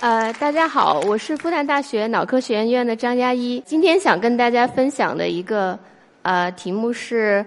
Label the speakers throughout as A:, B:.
A: 呃，大家好，我是复旦大学脑科学院院的张嘉一。今天想跟大家分享的一个呃题目是，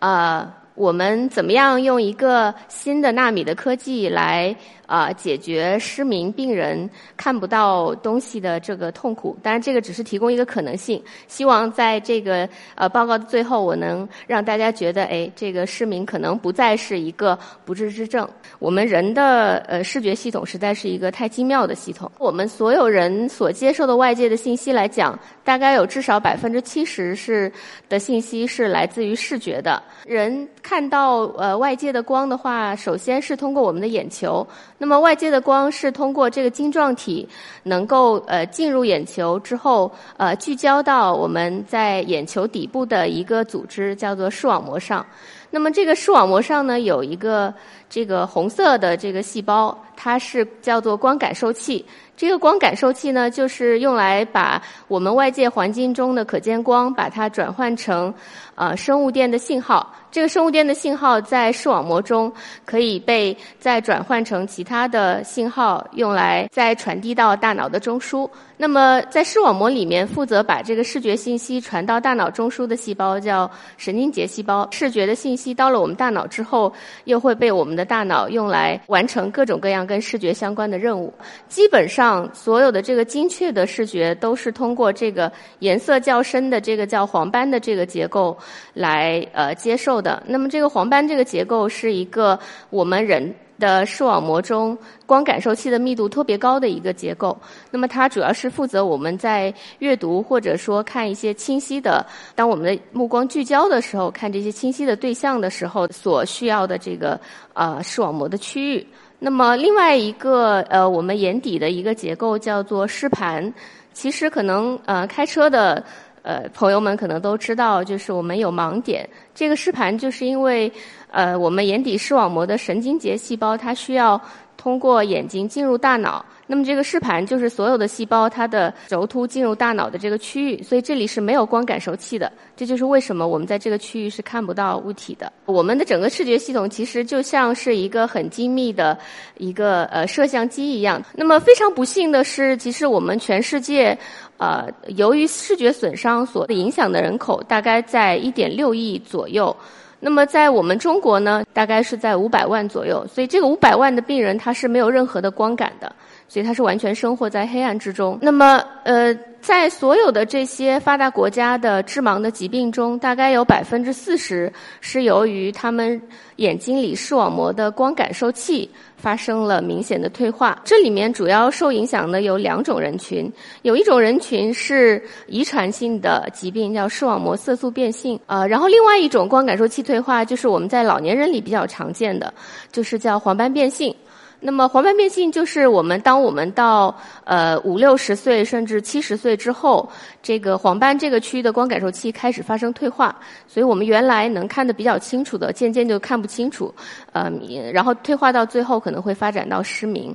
A: 呃，我们怎么样用一个新的纳米的科技来。啊，解决失明病人看不到东西的这个痛苦。当然，这个只是提供一个可能性。希望在这个呃报告的最后，我能让大家觉得，哎，这个失明可能不再是一个不治之症。我们人的呃视觉系统实在是一个太精妙的系统。我们所有人所接受的外界的信息来讲，大概有至少百分之七十是的信息是来自于视觉的。人看到呃外界的光的话，首先是通过我们的眼球。那么外界的光是通过这个晶状体能够呃进入眼球之后呃聚焦到我们在眼球底部的一个组织叫做视网膜上。那么这个视网膜上呢有一个这个红色的这个细胞，它是叫做光感受器。这个光感受器呢就是用来把我们外界环境中的可见光把它转换成呃生物电的信号。这个生物电的信号在视网膜中可以被再转换成其他的信号，用来再传递到大脑的中枢。那么在视网膜里面负责把这个视觉信息传到大脑中枢的细胞叫神经节细胞。视觉的信息到了我们大脑之后，又会被我们的大脑用来完成各种各样跟视觉相关的任务。基本上所有的这个精确的视觉都是通过这个颜色较深的这个叫黄斑的这个结构来呃接受。的，那么这个黄斑这个结构是一个我们人的视网膜中光感受器的密度特别高的一个结构。那么它主要是负责我们在阅读或者说看一些清晰的，当我们的目光聚焦的时候，看这些清晰的对象的时候所需要的这个呃视网膜的区域。那么另外一个呃我们眼底的一个结构叫做视盘。其实可能呃开车的。呃，朋友们可能都知道，就是我们有盲点。这个视盘就是因为，呃，我们眼底视网膜的神经节细胞它需要通过眼睛进入大脑。那么这个视盘就是所有的细胞它的轴突进入大脑的这个区域，所以这里是没有光感受器的。这就是为什么我们在这个区域是看不到物体的。我们的整个视觉系统其实就像是一个很精密的一个呃摄像机一样。那么非常不幸的是，其实我们全世界呃由于视觉损伤所影响的人口大概在一点六亿左右。那么在我们中国呢，大概是在五百万左右。所以这个五百万的病人他是没有任何的光感的。所以它是完全生活在黑暗之中。那么，呃，在所有的这些发达国家的致盲的疾病中，大概有百分之四十是由于他们眼睛里视网膜的光感受器发生了明显的退化。这里面主要受影响的有两种人群，有一种人群是遗传性的疾病，叫视网膜色素变性啊。然后另外一种光感受器退化，就是我们在老年人里比较常见的，就是叫黄斑变性。那么黄斑变性就是我们当我们到呃五六十岁甚至七十岁之后，这个黄斑这个区域的光感受器开始发生退化，所以我们原来能看得比较清楚的，渐渐就看不清楚，呃，然后退化到最后可能会发展到失明。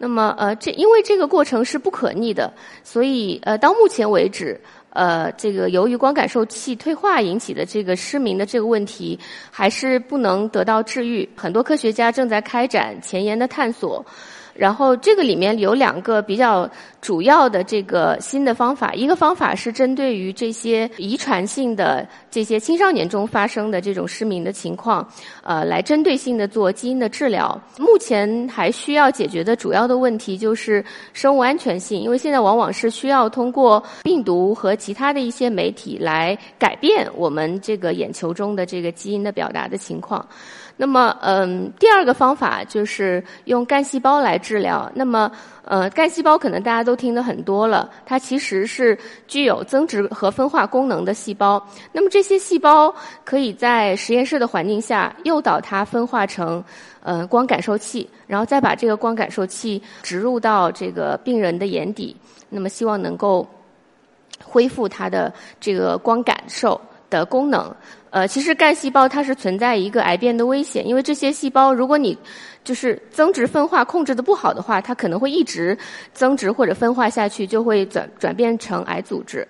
A: 那么呃这因为这个过程是不可逆的，所以呃到目前为止。呃，这个由于光感受器退化引起的这个失明的这个问题，还是不能得到治愈。很多科学家正在开展前沿的探索。然后这个里面有两个比较主要的这个新的方法，一个方法是针对于这些遗传性的这些青少年中发生的这种失明的情况，呃，来针对性的做基因的治疗。目前还需要解决的主要的问题就是生物安全性，因为现在往往是需要通过病毒和其他的一些媒体来改变我们这个眼球中的这个基因的表达的情况。那么，嗯，第二个方法就是用干细胞来治疗。那么，呃，干细胞可能大家都听得很多了，它其实是具有增殖和分化功能的细胞。那么这些细胞可以在实验室的环境下诱导它分化成，呃，光感受器，然后再把这个光感受器植入到这个病人的眼底，那么希望能够恢复它的这个光感受的功能。呃，其实干细胞它是存在一个癌变的危险，因为这些细胞，如果你就是增殖分化控制的不好的话，它可能会一直增殖或者分化下去，就会转转变成癌组织。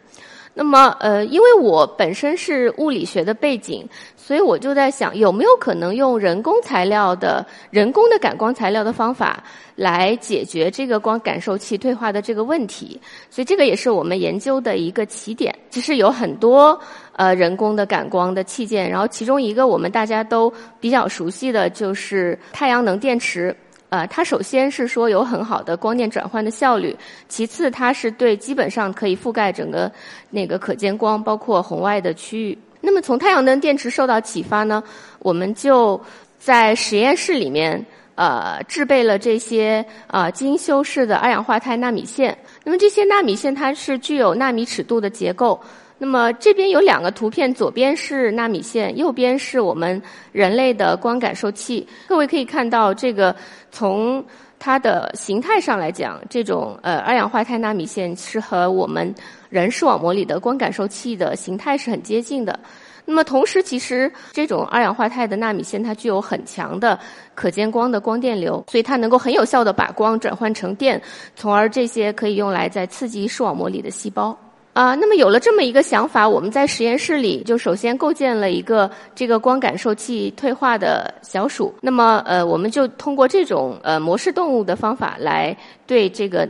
A: 那么，呃，因为我本身是物理学的背景，所以我就在想，有没有可能用人工材料的、人工的感光材料的方法来解决这个光感受器退化的这个问题？所以，这个也是我们研究的一个起点。其实有很多呃人工的感光的器件，然后其中一个我们大家都比较熟悉的就是太阳能电池。呃，它首先是说有很好的光电转换的效率，其次它是对基本上可以覆盖整个那个可见光，包括红外的区域。那么从太阳能电池受到启发呢，我们就在实验室里面呃制备了这些啊精修饰的二氧化钛纳米线。那么这些纳米线它是具有纳米尺度的结构。那么这边有两个图片，左边是纳米线，右边是我们人类的光感受器。各位可以看到，这个从它的形态上来讲，这种呃二氧化钛纳米线是和我们人视网膜里的光感受器的形态是很接近的。那么同时，其实这种二氧化钛的纳米线它具有很强的可见光的光电流，所以它能够很有效的把光转换成电，从而这些可以用来在刺激视网膜里的细胞。啊，那么有了这么一个想法，我们在实验室里就首先构建了一个这个光感受器退化的小鼠。那么，呃，我们就通过这种呃模式动物的方法来对这个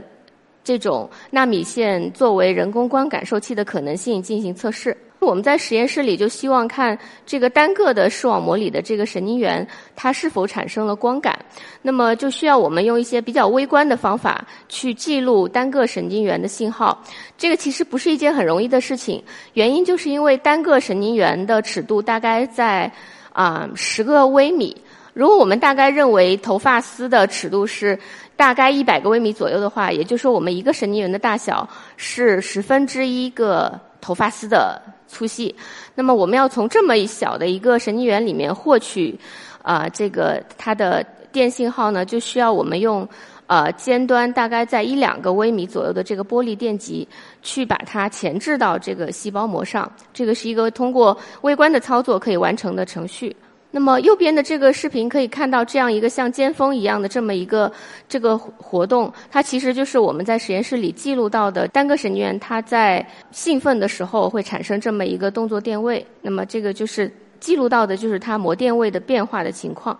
A: 这种纳米线作为人工光感受器的可能性进行测试。我们在实验室里就希望看这个单个的视网膜里的这个神经元，它是否产生了光感。那么就需要我们用一些比较微观的方法去记录单个神经元的信号。这个其实不是一件很容易的事情，原因就是因为单个神经元的尺度大概在啊十个微米。如果我们大概认为头发丝的尺度是大概一百个微米左右的话，也就是说我们一个神经元的大小是十分之一个头发丝的。粗细，那么我们要从这么一小的一个神经元里面获取啊，这个它的电信号呢，就需要我们用呃尖端大概在一两个微米左右的这个玻璃电极去把它前置到这个细胞膜上。这个是一个通过微观的操作可以完成的程序。那么右边的这个视频可以看到这样一个像尖峰一样的这么一个这个活动，它其实就是我们在实验室里记录到的单个神经元它在兴奋的时候会产生这么一个动作电位。那么这个就是记录到的就是它膜电位的变化的情况。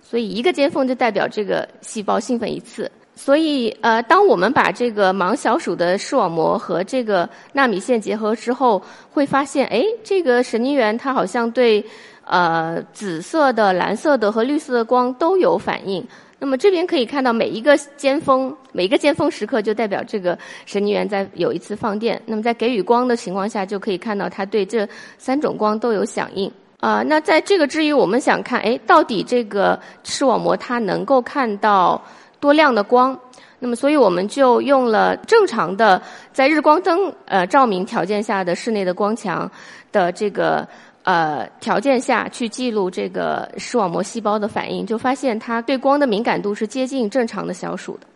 A: 所以一个尖峰就代表这个细胞兴奋一次。所以呃，当我们把这个盲小鼠的视网膜和这个纳米线结合之后，会发现哎，这个神经元它好像对。呃，紫色的、蓝色的和绿色的光都有反应。那么这边可以看到每一个尖峰，每一个尖峰时刻就代表这个神经元在有一次放电。那么在给予光的情况下，就可以看到它对这三种光都有响应。啊，那在这个之余，我们想看，哎，到底这个视网膜它能够看到多亮的光？那么，所以我们就用了正常的在日光灯呃照明条件下的室内的光强的这个。呃，条件下去记录这个视网膜细胞的反应，就发现它对光的敏感度是接近正常的小鼠的。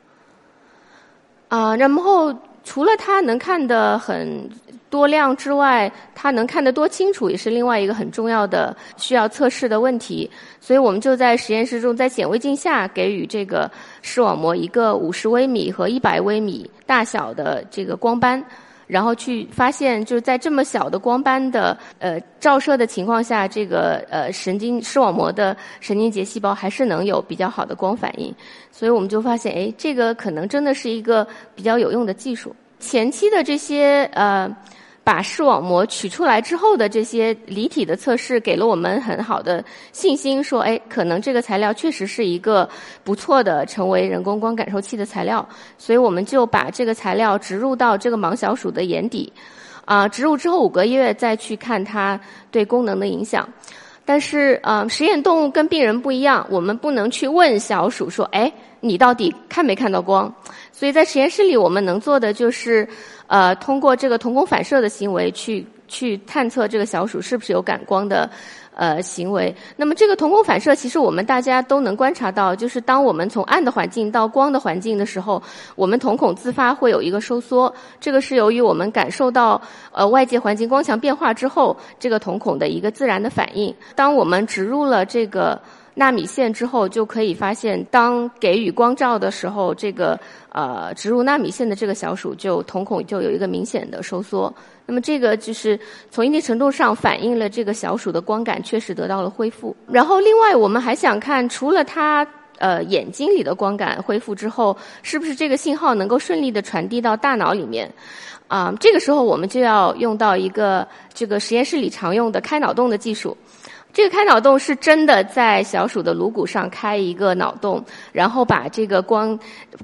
A: 啊，然后除了它能看得很多亮之外，它能看得多清楚也是另外一个很重要的需要测试的问题。所以我们就在实验室中，在显微镜下给予这个视网膜一个五十微米和一百微米大小的这个光斑。然后去发现，就是在这么小的光斑的呃照射的情况下，这个呃神经视网膜的神经节细胞还是能有比较好的光反应，所以我们就发现，哎，这个可能真的是一个比较有用的技术。前期的这些呃。把视网膜取出来之后的这些离体的测试，给了我们很好的信心，说，哎，可能这个材料确实是一个不错的成为人工光感受器的材料。所以我们就把这个材料植入到这个盲小鼠的眼底，啊，植入之后五个月再去看它对功能的影响。但是，呃，实验动物跟病人不一样，我们不能去问小鼠说，哎，你到底看没看到光？所以在实验室里，我们能做的就是。呃，通过这个瞳孔反射的行为去去探测这个小鼠是不是有感光的呃行为。那么这个瞳孔反射，其实我们大家都能观察到，就是当我们从暗的环境到光的环境的时候，我们瞳孔自发会有一个收缩。这个是由于我们感受到呃外界环境光强变化之后，这个瞳孔的一个自然的反应。当我们植入了这个纳米线之后，就可以发现，当给予光照的时候，这个呃植入纳米线的这个小鼠就瞳孔就有一个明显的收缩。那么这个就是从一定程度上反映了这个小鼠的光感确实得到了恢复。然后另外我们还想看，除了它呃眼睛里的光感恢复之后，是不是这个信号能够顺利的传递到大脑里面？啊，这个时候我们就要用到一个这个实验室里常用的开脑洞的技术。这个开脑洞是真的在小鼠的颅骨上开一个脑洞，然后把这个光，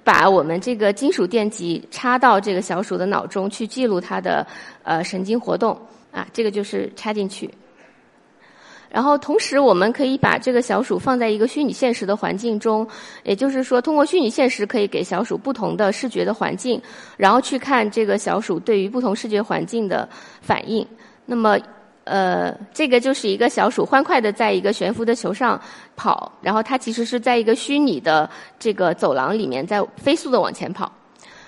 A: 把我们这个金属电极插到这个小鼠的脑中去记录它的呃神经活动啊，这个就是插进去。然后同时我们可以把这个小鼠放在一个虚拟现实的环境中，也就是说通过虚拟现实可以给小鼠不同的视觉的环境，然后去看这个小鼠对于不同视觉环境的反应。那么。呃，这个就是一个小鼠欢快的在一个悬浮的球上跑，然后它其实是在一个虚拟的这个走廊里面在飞速的往前跑。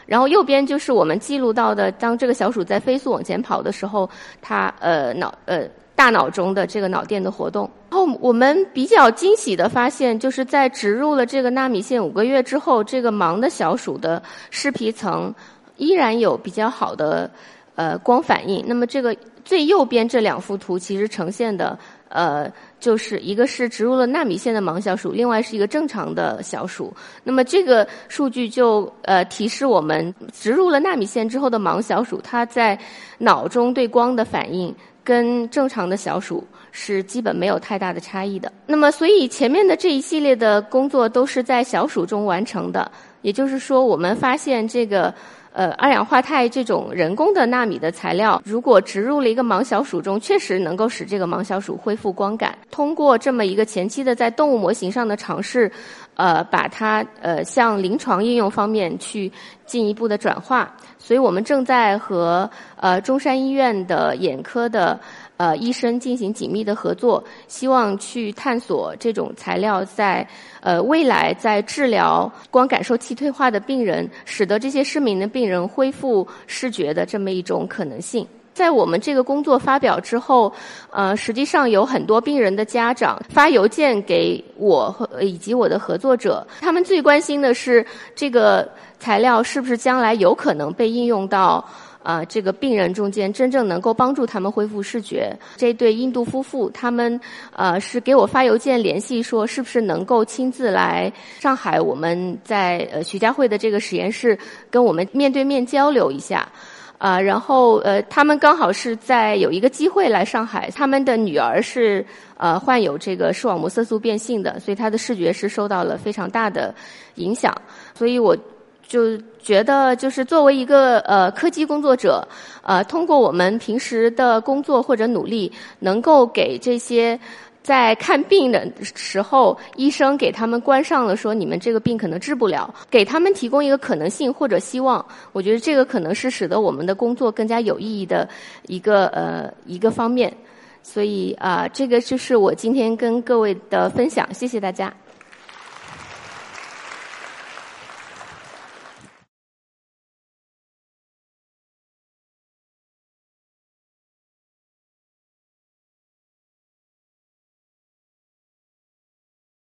A: 然后右边就是我们记录到的，当这个小鼠在飞速往前跑的时候，它呃脑呃大脑中的这个脑电的活动。然后我们比较惊喜的发现，就是在植入了这个纳米线五个月之后，这个盲的小鼠的视皮层依然有比较好的呃光反应。那么这个。最右边这两幅图其实呈现的，呃，就是一个是植入了纳米线的盲小鼠，另外是一个正常的小鼠。那么这个数据就呃提示我们，植入了纳米线之后的盲小鼠，它在脑中对光的反应跟正常的小鼠是基本没有太大的差异的。那么所以前面的这一系列的工作都是在小鼠中完成的，也就是说我们发现这个。呃，二氧化钛这种人工的纳米的材料，如果植入了一个盲小鼠中，确实能够使这个盲小鼠恢复光感。通过这么一个前期的在动物模型上的尝试，呃，把它呃向临床应用方面去进一步的转化。所以我们正在和呃中山医院的眼科的。呃，医生进行紧密的合作，希望去探索这种材料在呃未来在治疗光感受器退化的病人，使得这些失明的病人恢复视觉的这么一种可能性。在我们这个工作发表之后，呃，实际上有很多病人的家长发邮件给我和以及我的合作者，他们最关心的是这个材料是不是将来有可能被应用到。啊，这个病人中间真正能够帮助他们恢复视觉，这对印度夫妇，他们呃是给我发邮件联系说，是不是能够亲自来上海，我们在呃徐家汇的这个实验室跟我们面对面交流一下，啊，然后呃他们刚好是在有一个机会来上海，他们的女儿是呃患有这个视网膜色素变性的，所以她的视觉是受到了非常大的影响，所以我。就觉得，就是作为一个呃科技工作者，呃，通过我们平时的工作或者努力，能够给这些在看病的时候，医生给他们关上了，说你们这个病可能治不了，给他们提供一个可能性或者希望，我觉得这个可能是使得我们的工作更加有意义的一个呃一个方面。所以啊，这个就是我今天跟各位的分享，谢谢大家。